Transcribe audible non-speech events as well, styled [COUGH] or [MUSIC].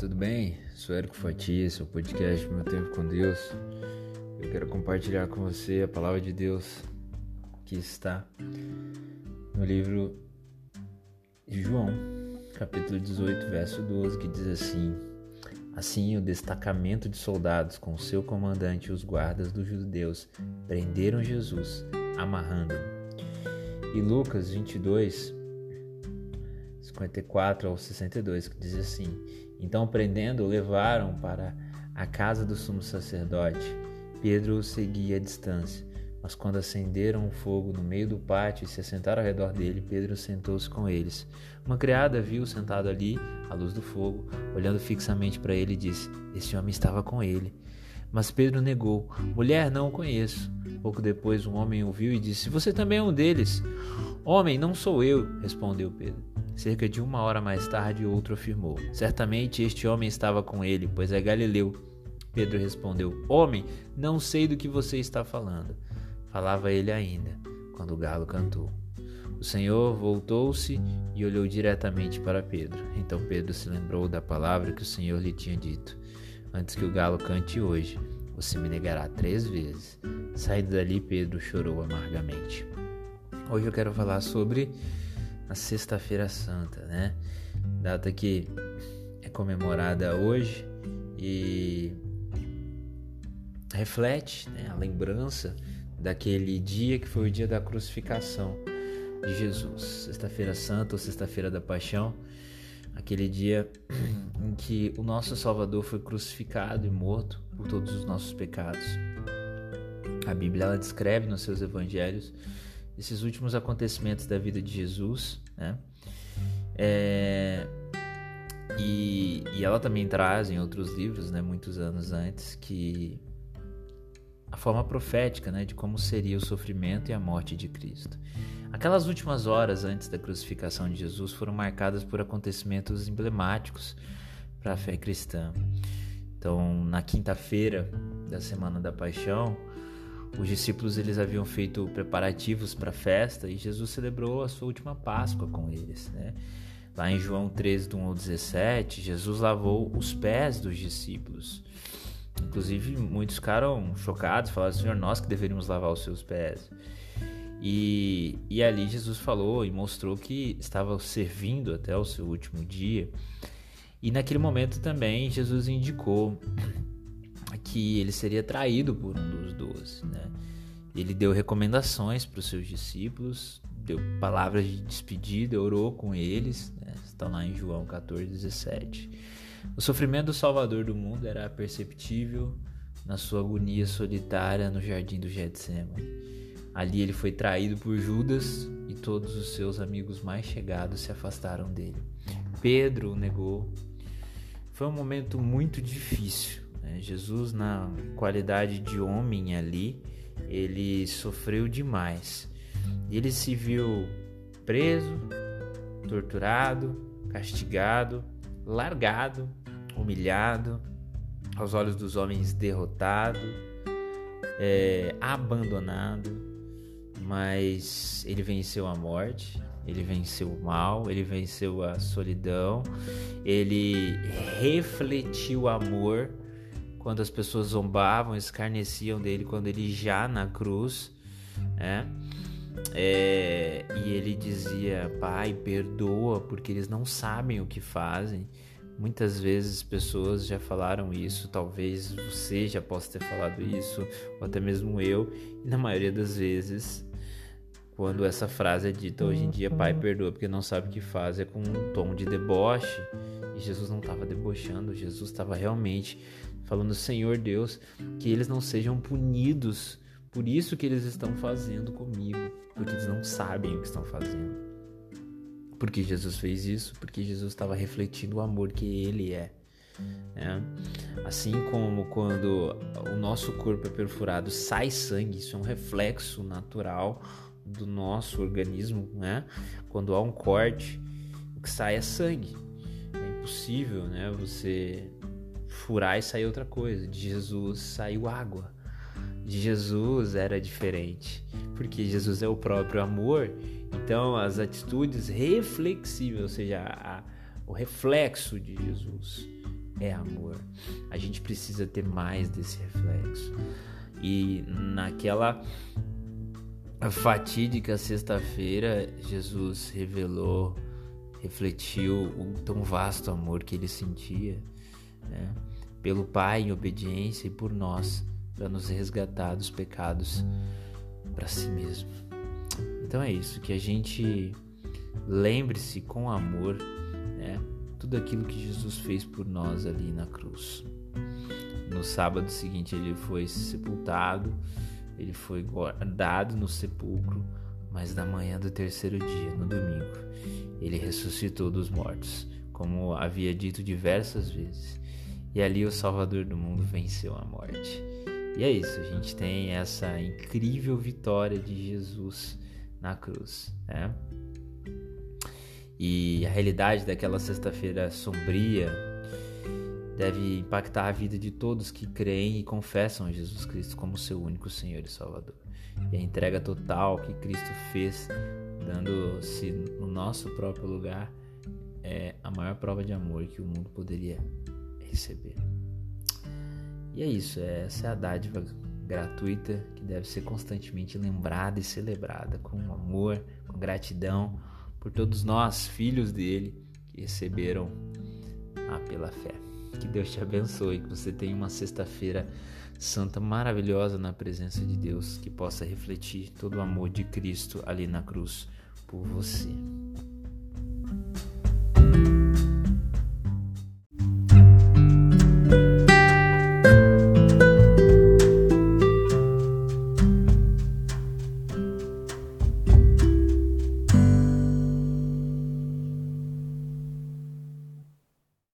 tudo bem? Sou Érico Fatia, seu podcast Meu Tempo com Deus. Eu quero compartilhar com você a palavra de Deus que está no livro de João, capítulo 18, verso 12, que diz assim: Assim, o destacamento de soldados com seu comandante e os guardas dos judeus prenderam Jesus, amarrando-o. E Lucas 22, 54 ao 62, que diz assim: Então, prendendo, o levaram para a casa do sumo sacerdote. Pedro o seguia à distância. Mas quando acenderam o fogo no meio do pátio e se assentaram ao redor dele, Pedro sentou-se com eles. Uma criada viu sentado ali, à luz do fogo, olhando fixamente para ele e disse: Esse homem estava com ele. Mas Pedro negou: Mulher, não o conheço. Pouco depois, um homem ouviu e disse: Você também é um deles. Homem, não sou eu, respondeu Pedro. Cerca de uma hora mais tarde, outro afirmou: Certamente este homem estava com ele, pois é Galileu. Pedro respondeu: Homem, não sei do que você está falando. Falava ele ainda, quando o galo cantou. O Senhor voltou-se e olhou diretamente para Pedro. Então Pedro se lembrou da palavra que o Senhor lhe tinha dito: Antes que o galo cante hoje, você me negará três vezes. Saindo dali, Pedro chorou amargamente. Hoje eu quero falar sobre a Sexta-feira Santa, né? Data que é comemorada hoje e reflete né, a lembrança daquele dia que foi o dia da crucificação de Jesus. Sexta-feira Santa ou Sexta-feira da Paixão, aquele dia [CLEARS THROAT] em que o nosso Salvador foi crucificado e morto por todos os nossos pecados. A Bíblia ela descreve nos seus evangelhos esses últimos acontecimentos da vida de Jesus, né? É, e, e, ela também traz em outros livros, né, muitos anos antes, que a forma profética, né, de como seria o sofrimento e a morte de Cristo. Aquelas últimas horas antes da crucificação de Jesus foram marcadas por acontecimentos emblemáticos para a fé cristã. Então, na quinta-feira da semana da Paixão, os discípulos eles haviam feito preparativos para a festa e Jesus celebrou a sua última Páscoa com eles, né? Lá em João 13, do 1 ao 17, Jesus lavou os pés dos discípulos. Inclusive, muitos ficaram chocados, falaram, Senhor, nós que deveríamos lavar os seus pés. E, e ali Jesus falou e mostrou que estava servindo até o seu último dia. E naquele momento também Jesus indicou que ele seria traído por um dos doze. Né? Ele deu recomendações para os seus discípulos, deu palavras de despedida, orou com eles, né? estão lá em João 14, 17. O sofrimento do Salvador do mundo era perceptível na sua agonia solitária no jardim do Getsemane. Ali ele foi traído por Judas e todos os seus amigos mais chegados se afastaram dele. Pedro o negou. Foi um momento muito difícil? Jesus, na qualidade de homem ali, ele sofreu demais. Ele se viu preso, torturado, castigado, largado, humilhado, aos olhos dos homens derrotado, é, abandonado, mas ele venceu a morte, ele venceu o mal, ele venceu a solidão, ele refletiu amor quando as pessoas zombavam, escarneciam dele, quando ele já na cruz, né? É, e ele dizia: Pai, perdoa, porque eles não sabem o que fazem. Muitas vezes pessoas já falaram isso, talvez você já possa ter falado isso, ou até mesmo eu, e na maioria das vezes, quando essa frase é dita hoje em dia, Pai, perdoa, porque não sabe o que faz, é com um tom de deboche, e Jesus não estava debochando, Jesus estava realmente falando, Senhor Deus, que eles não sejam punidos por isso que eles estão fazendo comigo, porque eles não sabem o que estão fazendo. Porque Jesus fez isso? Porque Jesus estava refletindo o amor que Ele é. é. Assim como quando o nosso corpo é perfurado, sai sangue, isso é um reflexo natural do nosso organismo, né? Quando há um corte, o que sai é sangue. É impossível, né? Você furar e sair outra coisa. De Jesus saiu água. De Jesus era diferente, porque Jesus é o próprio amor. Então, as atitudes reflexíveis, ou seja, a, o reflexo de Jesus, é amor. A gente precisa ter mais desse reflexo. E naquela fatídica sexta-feira, Jesus revelou, refletiu o tão vasto amor que ele sentia né? Pelo Pai em obediência e por nós, para nos resgatar dos pecados para si mesmo. Então é isso, que a gente lembre-se com amor, né? Tudo aquilo que Jesus fez por nós ali na cruz. No sábado seguinte ele foi sepultado, ele foi guardado no sepulcro, mas na manhã do terceiro dia, no domingo, ele ressuscitou dos mortos, como havia dito diversas vezes. E ali o Salvador do mundo venceu a morte. E é isso, a gente tem essa incrível vitória de Jesus na cruz, né? E a realidade daquela sexta-feira sombria deve impactar a vida de todos que creem e confessam Jesus Cristo como seu único Senhor e Salvador. E a entrega total que Cristo fez, dando-se no nosso próprio lugar, é a maior prova de amor que o mundo poderia receber. E é isso, essa é a dádiva gratuita que deve ser constantemente lembrada e celebrada com amor, com gratidão por todos nós, filhos dele, que receberam a pela fé. Que Deus te abençoe, que você tenha uma sexta-feira santa maravilhosa na presença de Deus, que possa refletir todo o amor de Cristo ali na cruz por você.